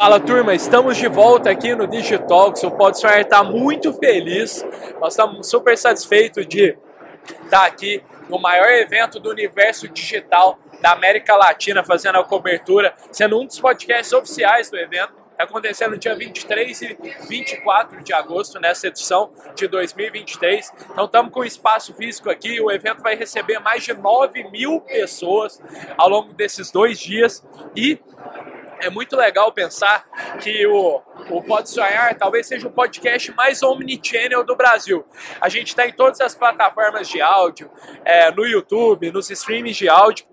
Fala turma, estamos de volta aqui no Digitalks. O Podsonar está muito feliz. Nós estamos super satisfeitos de estar aqui no maior evento do universo digital da América Latina, fazendo a cobertura, sendo um dos podcasts oficiais do evento. Está acontecendo dia 23 e 24 de agosto, nessa edição de 2023. Então estamos com espaço físico aqui. O evento vai receber mais de 9 mil pessoas ao longo desses dois dias. E é muito legal pensar que o, o Pode Sonhar talvez seja o podcast mais omnichannel do Brasil. A gente está em todas as plataformas de áudio, é, no YouTube, nos streams de áudio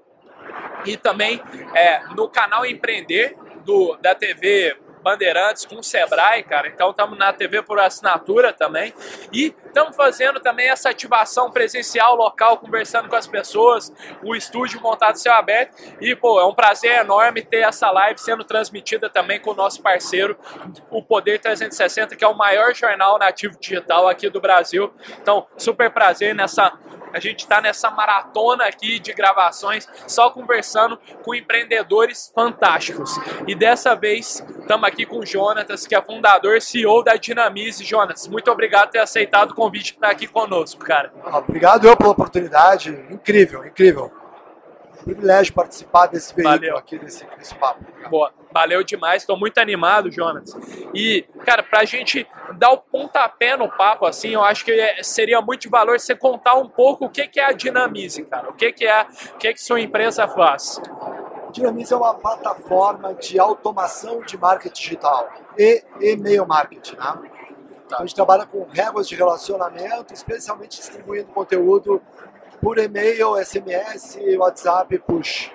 e também é, no canal Empreender do, da TV Bandeirantes com o Sebrae, cara. Então estamos na TV por assinatura também. E estamos fazendo também essa ativação presencial local, conversando com as pessoas, o estúdio montado céu aberto. E, pô, é um prazer enorme ter essa live sendo transmitida também com o nosso parceiro, o Poder 360, que é o maior jornal nativo digital aqui do Brasil. Então, super prazer nessa a gente está nessa maratona aqui de gravações, só conversando com empreendedores fantásticos. E dessa vez estamos aqui com o Jonatas, que é fundador e CEO da Dinamize. Jonas, muito obrigado por ter aceitado o convite para estar aqui conosco, cara. Obrigado eu pela oportunidade. Incrível, incrível privilégio participar desse veículo Valeu. aqui, desse, desse papo. Boa. Valeu demais, estou muito animado, Jonas. E, cara, para a gente dar o pontapé no papo, assim, eu acho que é, seria muito de valor você contar um pouco o que, que é a Dinamize, cara. O que, que é, o que, que sua empresa faz. Dinamize é uma plataforma de automação de marketing digital e e-mail marketing, né? Tá. Então, a gente trabalha com regras de relacionamento, especialmente distribuindo conteúdo por e-mail, SMS, WhatsApp, push.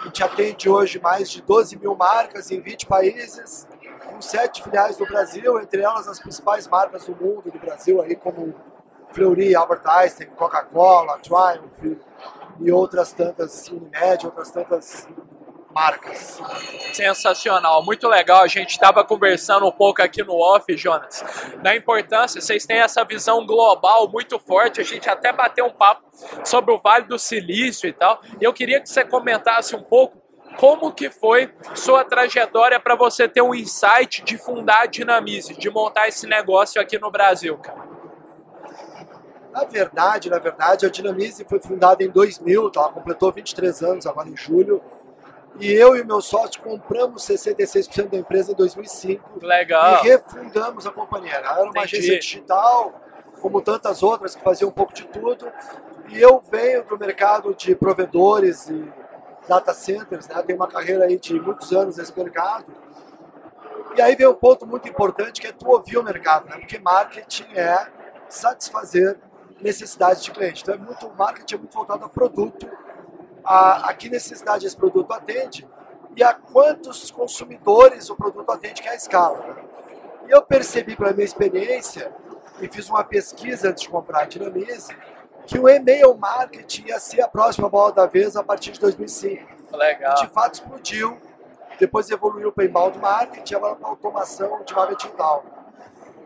A gente atende hoje mais de 12 mil marcas em 20 países, com sete filiais no Brasil, entre elas as principais marcas do mundo, do Brasil, aí como Fleury, Albert Einstein, Coca-Cola, Triumph e outras tantas, Unimed, outras tantas marcas. Sensacional, muito legal. A gente estava conversando um pouco aqui no off, Jonas, da importância. Vocês têm essa visão global muito forte. A gente até bateu um papo sobre o Vale do Silício e tal. E eu queria que você comentasse um pouco como que foi sua trajetória para você ter um insight de fundar a Dinamize, de montar esse negócio aqui no Brasil, cara? Na verdade, na verdade, a Dinamize foi fundada em 2000, ela completou 23 anos agora em julho. E eu e meu sócio compramos 66% da empresa em 2005. Legal. E refundamos a companhia. Ela era uma Entendi. agência digital, como tantas outras que faziam um pouco de tudo. E eu venho do mercado de provedores e data centers, né? Tenho uma carreira aí de muitos anos nesse mercado. E aí vem um ponto muito importante que é tu ouvir o mercado, né? Porque marketing é satisfazer necessidades de cliente. Então é muito marketing é muito voltado a produto a, a que necessidade esse produto atende e a quantos consumidores o produto atende, que é a escala. E eu percebi pela minha experiência, e fiz uma pesquisa antes de comprar a Dinamize, que o e-mail marketing ia ser a próxima bola da vez a partir de 2005. Legal. De fato explodiu, depois evoluiu para inbound marketing, agora para automação de marketing digital.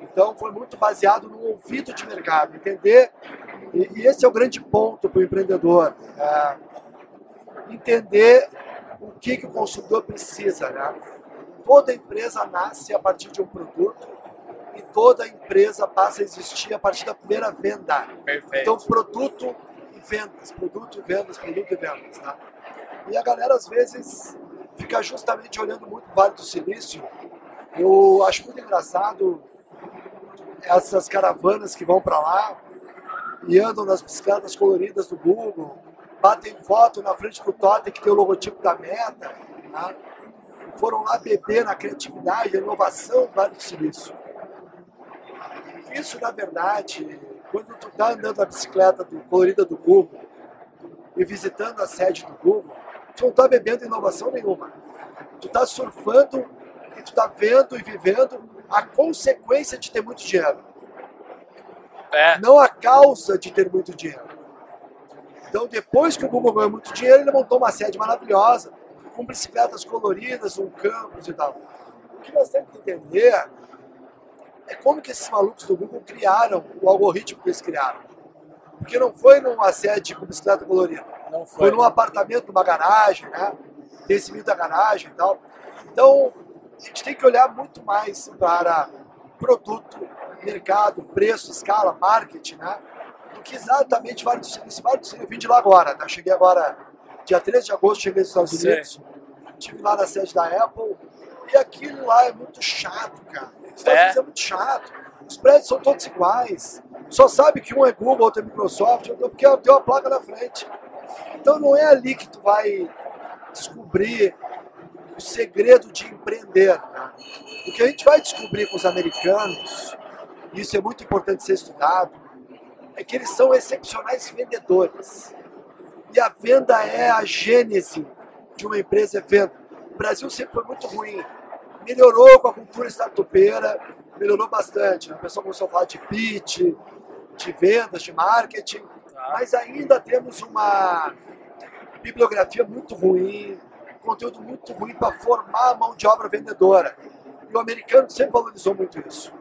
Então foi muito baseado no ouvido de mercado, entender, e, e esse é o grande ponto para o empreendedor. É, entender o que, que o consumidor precisa. Né? Toda empresa nasce a partir de um produto e toda empresa passa a existir a partir da primeira venda. Perfeito. Então, produto e vendas, produto e vendas, produto e vendas. Né? E a galera, às vezes, fica justamente olhando muito o Vale do Silício. Eu acho muito engraçado essas caravanas que vão para lá e andam nas bicicletas coloridas do Google, batem foto na frente do totem que tem o logotipo da Meta, tá? foram lá beber na criatividade, inovação do Vale do Silício. Isso, na verdade, quando tu está andando na bicicleta do, colorida do Google e visitando a sede do Google, tu não está bebendo inovação nenhuma. Tu está surfando e tu está vendo e vivendo a consequência de ter muito dinheiro. É. Não a causa de ter muito dinheiro. Então, depois que o Google ganhou muito dinheiro, ele montou uma sede maravilhosa, com bicicletas coloridas, um campus e tal. O que nós temos que entender é como que esses malucos do Google criaram o algoritmo que eles criaram. Porque não foi numa sede com bicicleta colorida. Não foi. foi num apartamento, numa garagem, né? Tem esse mito da garagem e tal. Então, a gente tem que olhar muito mais para produto, mercado, preço, escala, marketing, né? Do que exatamente Vale do Silício. Vale do eu vim de lá agora, tá? Cheguei agora, dia 13 de agosto, cheguei nos Estados Unidos. Estive lá na sede da Apple. E aquilo lá é muito chato, cara. Os Estados É? Unidos é muito chato. Os prédios são todos iguais. Só sabe que um é Google, outro é Microsoft, outro- porque tem uma placa na frente. Então não é ali que tu vai descobrir o segredo de empreender. né? O que a gente vai descobrir com os americanos, e isso é muito importante ser estudado, é que eles são excepcionais vendedores. E a venda é a gênese de uma empresa, é venda. O Brasil sempre foi muito ruim. Melhorou com a cultura startupeira, melhorou bastante. né? O pessoal começou a falar de pitch, de vendas, de marketing, Tá. mas ainda temos uma bibliografia muito ruim, conteúdo muito ruim para formar a mão de obra vendedora. E o americano sempre valorizou muito isso.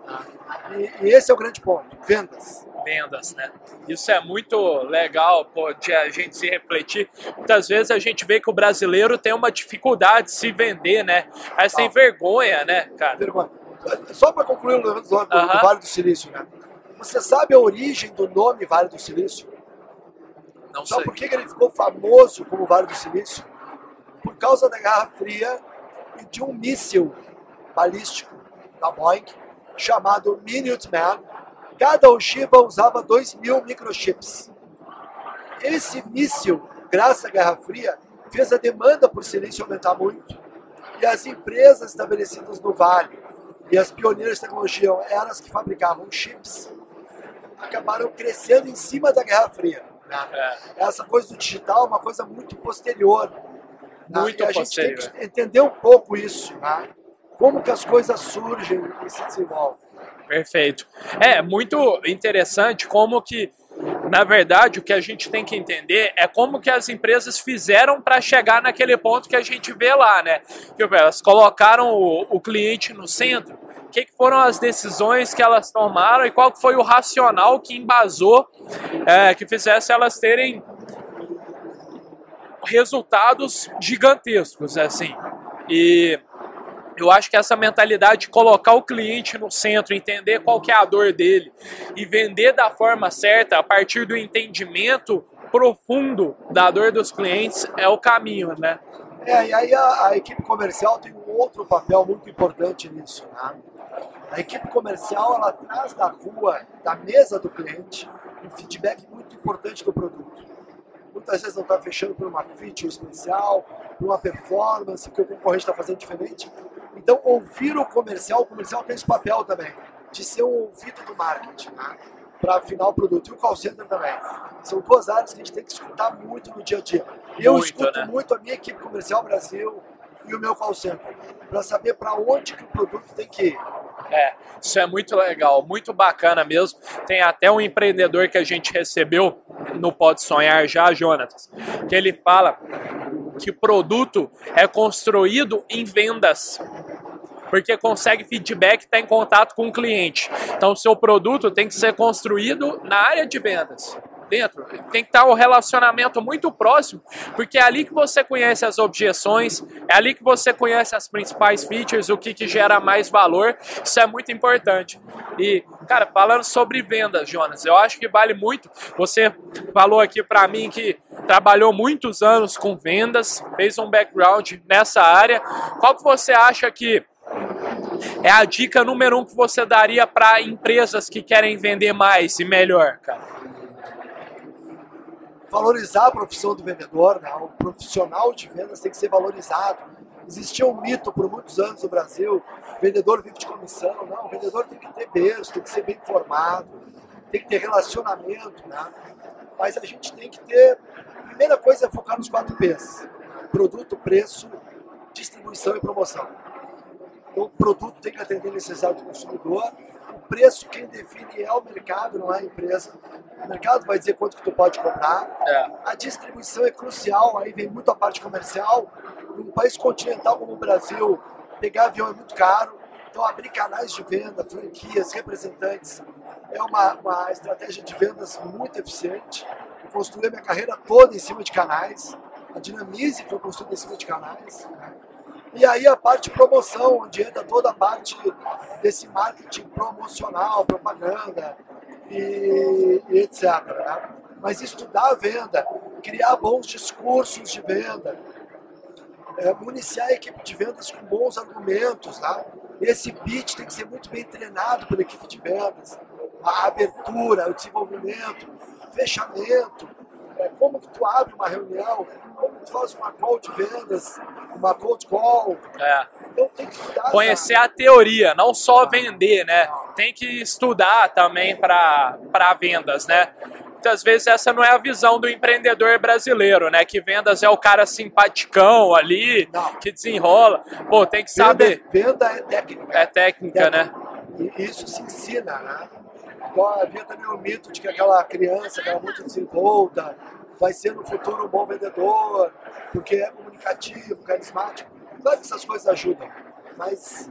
E, e esse é o grande ponto: vendas. vendas, né? Isso é muito legal pô, de a gente se refletir. Muitas vezes a gente vê que o brasileiro tem uma dificuldade de se vender, né? Mas tem vergonha, né, cara? Vergonha. Só para concluir o do, do-. Vale do Silício, né? Você sabe a origem do nome Vale do Silício? Não Sabe sei. por que que ele ficou famoso como Vale do Silício? Por causa da Guerra Fria e de um míssil balístico da Boeing chamado Minuteman. Cada ogiva usava 2 mil microchips. Esse míssil, graças à Guerra Fria, fez a demanda por silício aumentar muito. E as empresas estabelecidas no Vale e as pioneiras de tecnologia eram as que fabricavam chips, acabaram crescendo em cima da Guerra Fria. né? É, essa coisa do digital é uma coisa muito posterior. né? Muito a posterior. gente tem que entender um pouco isso, né? Como que as coisas surgem e se desenvolvem. perfeito. É muito interessante como que, na verdade, o que a gente tem que entender é como que as empresas fizeram para chegar naquele ponto que a gente vê lá, né? Que elas colocaram o, o cliente no centro. O que, que foram as decisões que elas tomaram e qual foi o racional que embasou, é, que fizesse elas terem resultados gigantescos, assim. E eu acho que essa mentalidade de colocar o cliente no centro, entender qual que é a dor dele e vender da forma certa a partir do entendimento profundo da dor dos clientes é o caminho, né? É, e aí a, a equipe comercial tem um outro papel muito importante nisso. Né? A equipe comercial ela traz da rua, da mesa do cliente, um feedback muito importante do produto. Muitas vezes não está fechando por uma feature especial, por uma performance que o concorrente está fazendo diferente. Então, ouvir o comercial, o comercial tem esse papel também, de ser um ouvido do marketing, né? para afinar o produto. E o call center também. São duas áreas que a gente tem que escutar muito no dia a dia. Eu Muito, escuto né? muito a minha equipe comercial Brasil e o meu call center, para saber para onde que o produto tem que ir. É, isso é muito legal, muito bacana mesmo. Tem até um empreendedor que a gente recebeu no Pode Sonhar já, Jonatas, que ele fala que produto é construído em vendas. Porque consegue feedback, está em contato com o cliente. Então, o seu produto tem que ser construído na área de vendas. Dentro. Tem que estar o relacionamento muito próximo, porque é ali que você conhece as objeções, é ali que você conhece as principais features, o que, que gera mais valor. Isso é muito importante. E, cara, falando sobre vendas, Jonas, eu acho que vale muito. Você falou aqui para mim que trabalhou muitos anos com vendas, fez um background nessa área. Qual que você acha que é a dica número um que você daria para empresas que querem vender mais e melhor, cara? Valorizar a profissão do vendedor, né? o profissional de vendas tem que ser valorizado. Existia um mito por muitos anos no Brasil, vendedor vive de comissão. Não, o vendedor tem que ter berço, tem que ser bem formado, tem que ter relacionamento. Né? Mas a gente tem que ter, a primeira coisa é focar nos quatro P's. Produto, preço, distribuição e promoção. Então, o produto tem que atender a necessidade do consumidor. O preço, quem define é o mercado, não é a empresa. O mercado vai dizer quanto que tu pode comprar. É. A distribuição é crucial, aí vem muito a parte comercial. Num país continental como o Brasil, pegar avião é muito caro. Então, abrir canais de venda, franquias, representantes, é uma, uma estratégia de vendas muito eficiente. Eu construí a minha carreira toda em cima de canais. A Dinamize foi construída em cima de canais. né? E aí a parte promoção, onde entra toda a parte desse marketing promocional, propaganda e, e etc. Né? Mas estudar a venda, criar bons discursos de venda, é, municiar a equipe de vendas com bons argumentos. Tá? Esse pitch tem que ser muito bem treinado pela equipe de vendas. A abertura, o desenvolvimento, fechamento, é, como que tu abre uma reunião, como tu faz uma call de vendas, uma cold call. É. Então tem que estudar. Conhecer a teoria, não só vender, né? Tem que estudar também para vendas, né? Muitas vezes essa não é a visão do empreendedor brasileiro, né? Que vendas é o cara simpaticão ali, Não. que desenrola. Pô, tem que saber. Venda, venda é técnica. É técnica, né? E isso se ensina, né? Havia também o mito de que aquela criança, aquela muito desenvolta, vai ser no futuro um bom vendedor, porque é comunicativo, carismático. Claro que essas coisas ajudam, mas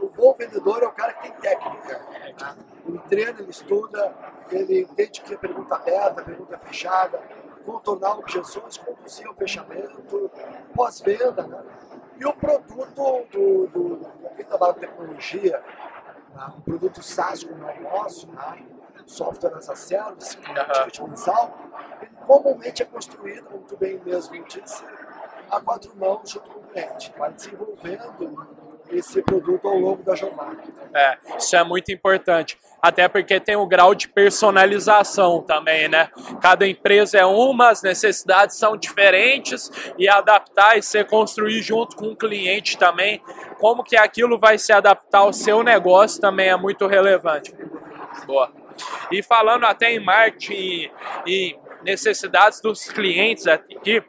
o bom vendedor é o cara que tem técnica. Né? Ele treina, ele estuda, ele entende que é pergunta aberta, pergunta fechada, contornar objeções, conduzir ao fechamento, pós-venda. Né? E o produto do, do, do quem trabalha tecnologia? Um produto SaaS como é o nosso, né? software as a service, com Aham. ticket mensal, ele comumente é construído, como tu bem mesmo disse, a quatro mãos junto com o cliente, vai desenvolvendo esse produto ao longo da jornada. É, isso é muito importante. Até porque tem o grau de personalização também, né? Cada empresa é uma, as necessidades são diferentes e adaptar e ser construir junto com o cliente também. Como que aquilo vai se adaptar ao seu negócio também é muito relevante. Boa. E falando até em marketing e necessidades dos clientes aqui,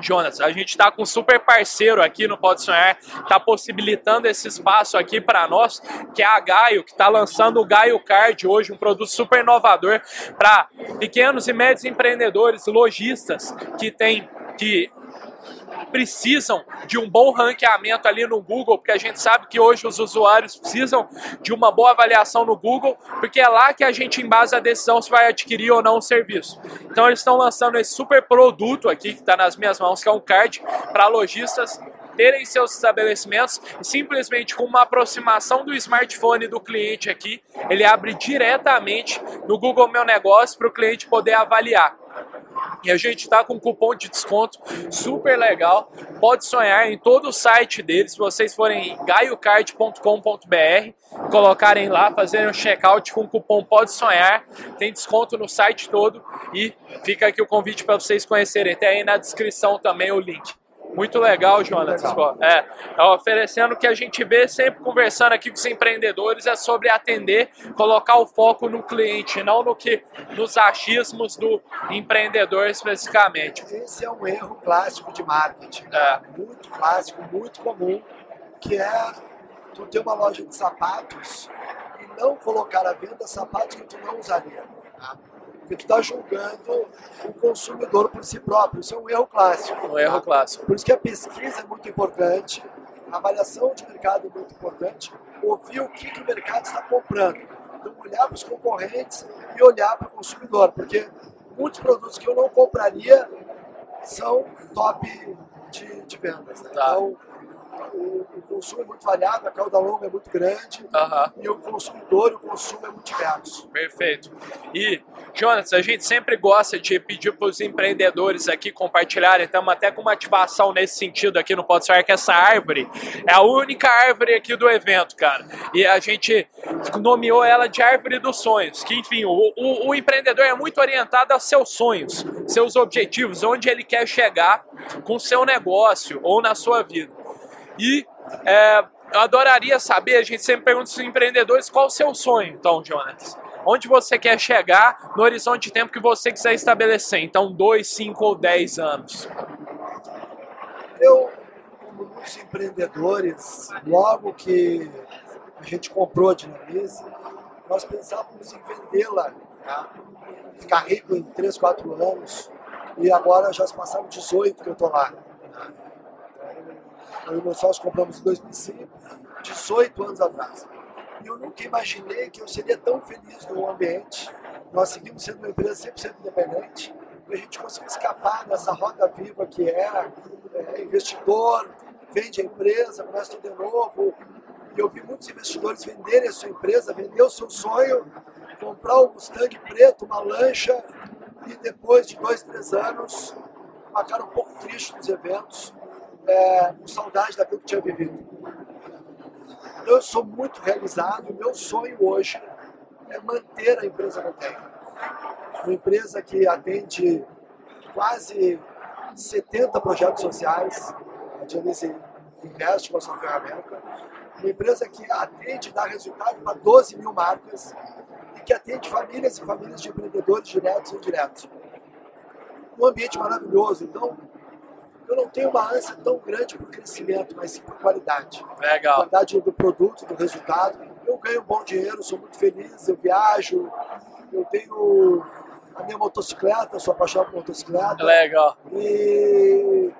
Jonas, a gente está com um super parceiro aqui no Pode Sonhar, está possibilitando esse espaço aqui para nós, que é a Gaio, que está lançando o Gaio Card hoje, um produto super inovador para pequenos e médios empreendedores, lojistas que tem que precisam de um bom ranqueamento ali no Google, porque a gente sabe que hoje os usuários precisam de uma boa avaliação no Google, porque é lá que a gente embasa a decisão se vai adquirir ou não o serviço. Então eles estão lançando esse super produto aqui que está nas minhas mãos, que é um card para lojistas terem seus estabelecimentos e simplesmente com uma aproximação do smartphone do cliente aqui, ele abre diretamente no Google Meu Negócio para o cliente poder avaliar. E a gente está com um cupom de desconto super legal. Pode sonhar em todo o site deles. Se vocês forem em gaiocard.com.br, colocarem lá, fazerem um checkout com o cupom Pode Sonhar, tem desconto no site todo. E fica aqui o convite para vocês conhecerem. Tem aí na descrição também o link. Muito legal, Jonas. É, tá oferecendo o que a gente vê sempre conversando aqui com os empreendedores é sobre atender, colocar o foco no cliente, não no que nos achismos do empreendedor especificamente. Esse é um erro clássico de marketing, né? É. muito clássico, muito comum, que é tu ter uma loja de sapatos e não colocar à venda sapatos que tu não usaria. Tá? Porque tu está julgando o consumidor por si próprio. Isso é um erro clássico. Um erro tá? clássico. Por isso que a pesquisa é muito importante, a avaliação de mercado é muito importante, ouvir o que, que o mercado está comprando. Então, olhar para os concorrentes e olhar para o consumidor, porque muitos produtos que eu não compraria são top de, de vendas. Né? Tá. Então, o, o consumo é muito variado, a cauda longa é muito grande Aham. e o consumidor, o consumo é muito diverso. Perfeito. E, Jonas, a gente sempre gosta de pedir para os empreendedores aqui compartilharem, estamos até com uma ativação nesse sentido aqui no Pode Sonhar, que essa árvore é a única árvore aqui do evento, cara. E a gente nomeou ela de árvore dos sonhos, que, enfim, o, o, o empreendedor é muito orientado aos seus sonhos, seus objetivos, onde ele quer chegar com o seu negócio ou na sua vida. E é, eu adoraria saber, a gente sempre pergunta aos empreendedores qual o seu sonho, então, Jonas. Onde você quer chegar no horizonte de tempo que você quiser estabelecer? Então, 2, 5 ou 10 anos. Eu, como muitos empreendedores, logo que a gente comprou a Dinamize, nós pensávamos em vendê-la, tá? ficar rico em 3, 4 anos, e agora já se passaram 18 que eu estou lá. Eu e meu sócio compramos em 2005, 18 anos atrás. E eu nunca imaginei que eu seria tão feliz no ambiente. Nós seguimos sendo uma empresa 100% independente, e a gente conseguiu escapar dessa roda viva que é, é investidor, vende a empresa, começa tudo de novo. E eu vi muitos investidores venderem a sua empresa, vender o seu sonho, comprar um Mustang preto, uma lancha, e depois de dois, três anos, cara um pouco triste nos eventos, é, com saudade daquilo que tinha vivido. Então eu sou muito realizado, meu sonho hoje é manter a empresa tenho. Uma empresa que atende quase 70 projetos sociais, a Dianese investe com a sua ferramenta. Uma empresa que atende e dá resultado para 12 mil marcas e que atende famílias e famílias de empreendedores diretos e indiretos. Um ambiente maravilhoso. Então, eu não tenho uma ânsia tão grande por crescimento, mas sim por qualidade. Legal. Qualidade do produto, do resultado. Eu ganho bom dinheiro, sou muito feliz, eu viajo, eu tenho a minha motocicleta, sou apaixonado por motocicleta. Legal. E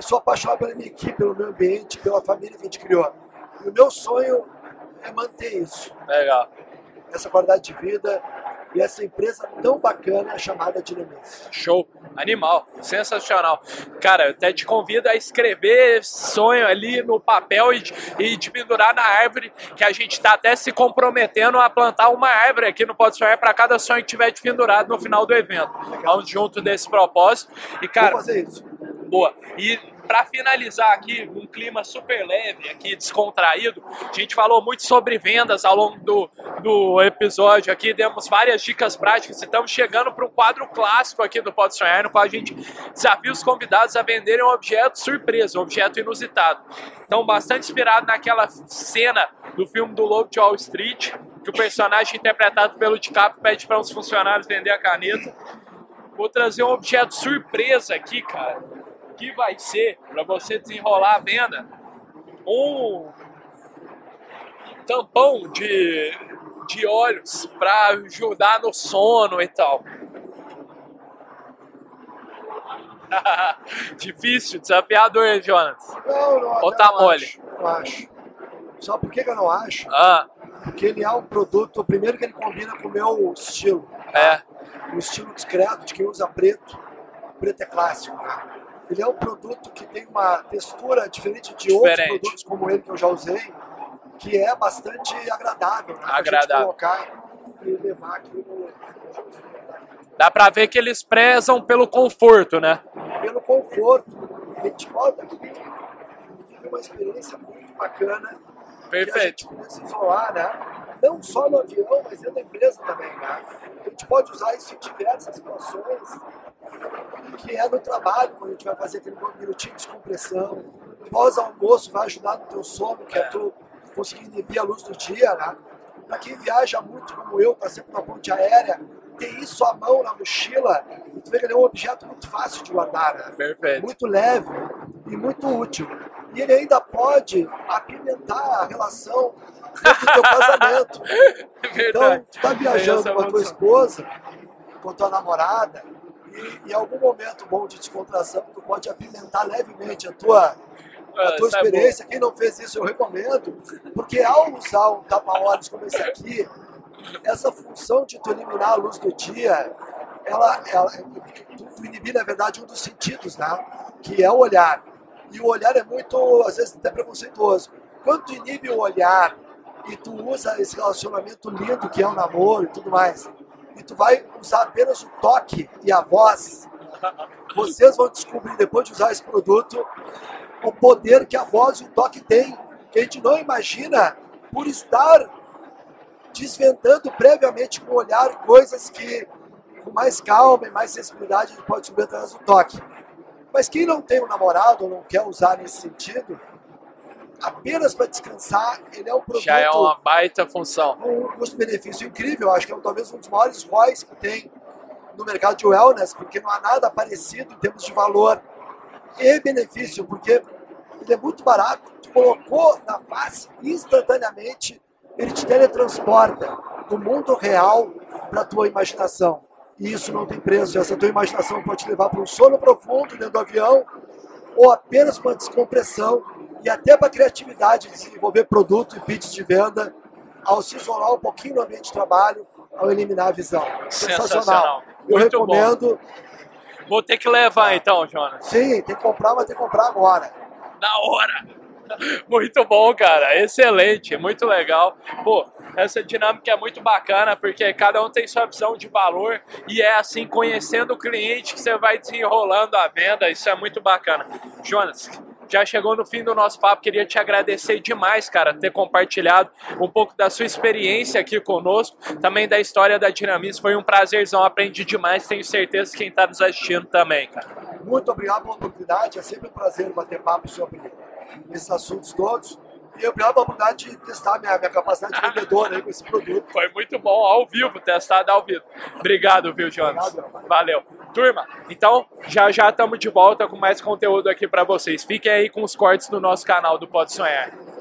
sou apaixonado pela minha equipe, pelo meu ambiente, pela família que a gente criou. E o meu sonho é manter isso. Legal. Essa qualidade de vida e essa empresa tão bacana chamada Dinamis. Show. Animal. Sensacional. Cara, eu até te convido a escrever sonho ali no papel e de, e de pendurar na árvore, que a gente está até se comprometendo a plantar uma árvore aqui no Pode Sonhar para cada sonho que tiver de pendurado no final do evento. Vamos junto desse propósito. E, cara, Vou fazer isso. boa. E para finalizar aqui, um clima super leve aqui, descontraído, a gente falou muito sobre vendas ao longo do, do episódio aqui, demos várias dicas práticas e estamos chegando para um quadro clássico aqui do Pode Sonhar, no qual a gente desafia os convidados a venderem um objeto surpresa, um objeto inusitado. Então, bastante inspirado naquela cena do filme do Lobo de Wall Street, que o personagem interpretado pelo DiCaprio pede para uns funcionários vender a caneta. Vou trazer um objeto surpresa aqui, cara que vai ser, para você desenrolar a venda, um tampão de, de olhos para ajudar no sono e tal. Difícil, desafiador, Jonas. Não, não, Ou tá não mole? acho, Não acho. Sabe por que, eu não acho? Ah, Porque ele é um produto, primeiro que ele combina com o meu estilo. é, O estilo discreto de quem usa preto. Preto é clássico, né? Ele é um produto que tem uma textura diferente de outros Diferente. produtos como ele que eu já usei, que é bastante agradável, né? Agradável. colocar e levar aqui no, dá pra ver que eles prezam pelo conforto, né? pelo conforto. A gente bota aqui e uma experiência muito bacana. Que a Perfeito. gente se isolar, né? Não só no avião, mas dentro da empresa também, né? A gente pode usar isso em diversas situações, que é no trabalho, quando a gente vai fazer aquele minutinho de descompressão. Pós-almoço vai ajudar no teu sono, que é, É. tu conseguir inibir a luz do dia, né? Pra quem viaja muito como eu, tá sempre na ponte aérea, ter isso à mão na mochila, tu vê que ele é um objeto muito fácil de guardar, né? Perfeito. muito leve e muito útil. E ele ainda pode apimentar a relação dentro do teu casamento. Então, Verdade. tu tá viajando é com a tua esposa, com a tua namorada, e em algum momento bom de descontração, tu pode apimentar levemente a tua, a Ah, tua bom. experiência. Quem não fez isso, eu recomendo, porque ao usar um tapa-olhos como esse aqui, essa função de tu eliminar a luz do dia, ela, ela tu, tu inibir, na verdade, um dos sentidos, né? Que é o olhar. E o olhar é muito, às vezes, até preconceituoso. Quando tu inibe o olhar e tu usa esse relacionamento lindo que é o namoro e tudo mais, e tu vai usar apenas o toque e a voz, vocês vão descobrir, depois de usar esse produto, o poder que a voz e o toque tem, que a gente não imagina por estar desvendando previamente com o olhar coisas que com mais calma e mais sensibilidade a gente pode descobrir através do toque. Mas quem não tem um namorado ou não quer usar nesse sentido, apenas para descansar, ele é um produto Já é uma baita função. com um custo-benefício incrível. Acho que é talvez um dos maiores ROIs que tem no mercado de wellness, porque não há nada parecido em termos de valor e benefício, porque ele é muito barato. Tu colocou na face instantaneamente, ele te teletransporta do mundo real para a tua imaginação. E isso não tem preço. Essa tua imaginação pode te levar para um sono profundo dentro do avião ou apenas uma descompressão e até para a criatividade de desenvolver produto e pitch de venda ao se isolar um pouquinho no ambiente de trabalho, ao eliminar a visão. Sensacional. Eu Muito bom. recomendo. Vou ter que levar então, Jonas. Sim, tem que comprar, mas tem que comprar agora. na hora. Muito bom, cara. Excelente, muito legal. Pô, essa dinâmica é muito bacana porque cada um tem sua visão de valor e é assim, conhecendo o cliente, que você vai desenrolando a venda. Isso é muito bacana. Jonas, já chegou no fim do nosso papo. Queria te agradecer demais, cara, ter compartilhado um pouco da sua experiência aqui conosco, também da história da Dinamis. Foi um prazerzão, aprendi demais. Tenho certeza que quem está nos assistindo também, cara. Muito obrigado pela oportunidade. É sempre um prazer bater papo sobre esses assuntos todos. E obrigado pela oportunidade de testar minha, minha capacidade de vendedor aí com esse produto. Foi muito bom, ao vivo, testado ao vivo. Obrigado, viu, Jonas? Obrigado, Valeu. Turma, então já já estamos de volta com mais conteúdo aqui para vocês. Fiquem aí com os cortes do nosso canal do Pode Sonhar.